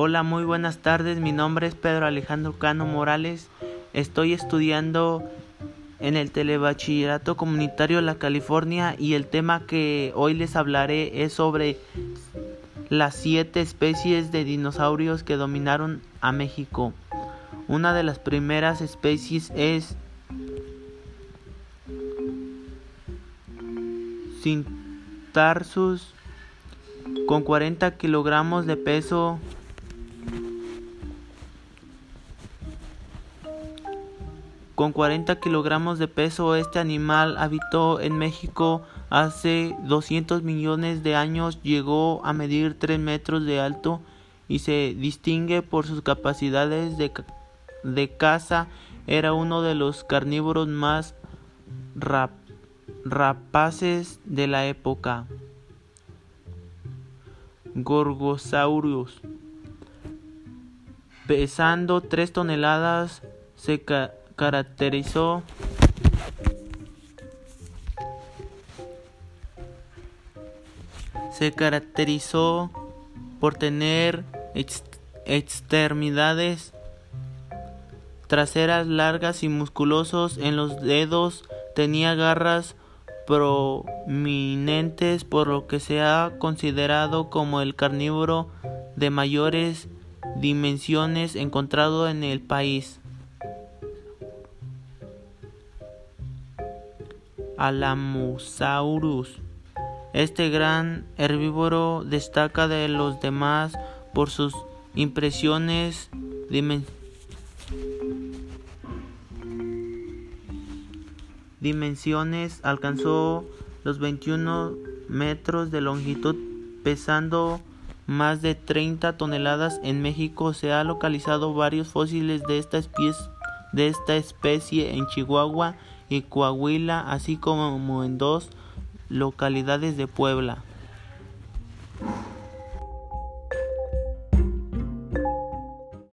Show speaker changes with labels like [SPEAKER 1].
[SPEAKER 1] Hola, muy buenas tardes. Mi nombre es Pedro Alejandro Cano Morales. Estoy estudiando en el Telebachillerato Comunitario la California y el tema que hoy les hablaré es sobre las siete especies de dinosaurios que dominaron a México. Una de las primeras especies es Cintarsus con 40 kilogramos de peso Con 40 kilogramos de peso, este animal habitó en México hace 200 millones de años, llegó a medir 3 metros de alto y se distingue por sus capacidades de, de caza. Era uno de los carnívoros más rapaces de la época. Gorgosaurus. Pesando 3 toneladas, se, caracterizó se caracterizó por tener extremidades traseras largas y musculosos en los dedos, tenía garras prominentes por lo que se ha considerado como el carnívoro de mayores dimensiones encontrado en el país. Alamosaurus. Este gran herbívoro destaca de los demás por sus impresiones dimensiones. Alcanzó los 21 metros de longitud, pesando más de 30 toneladas. En México se han localizado varios fósiles de de esta especie en Chihuahua y Coahuila, así como en dos localidades de Puebla.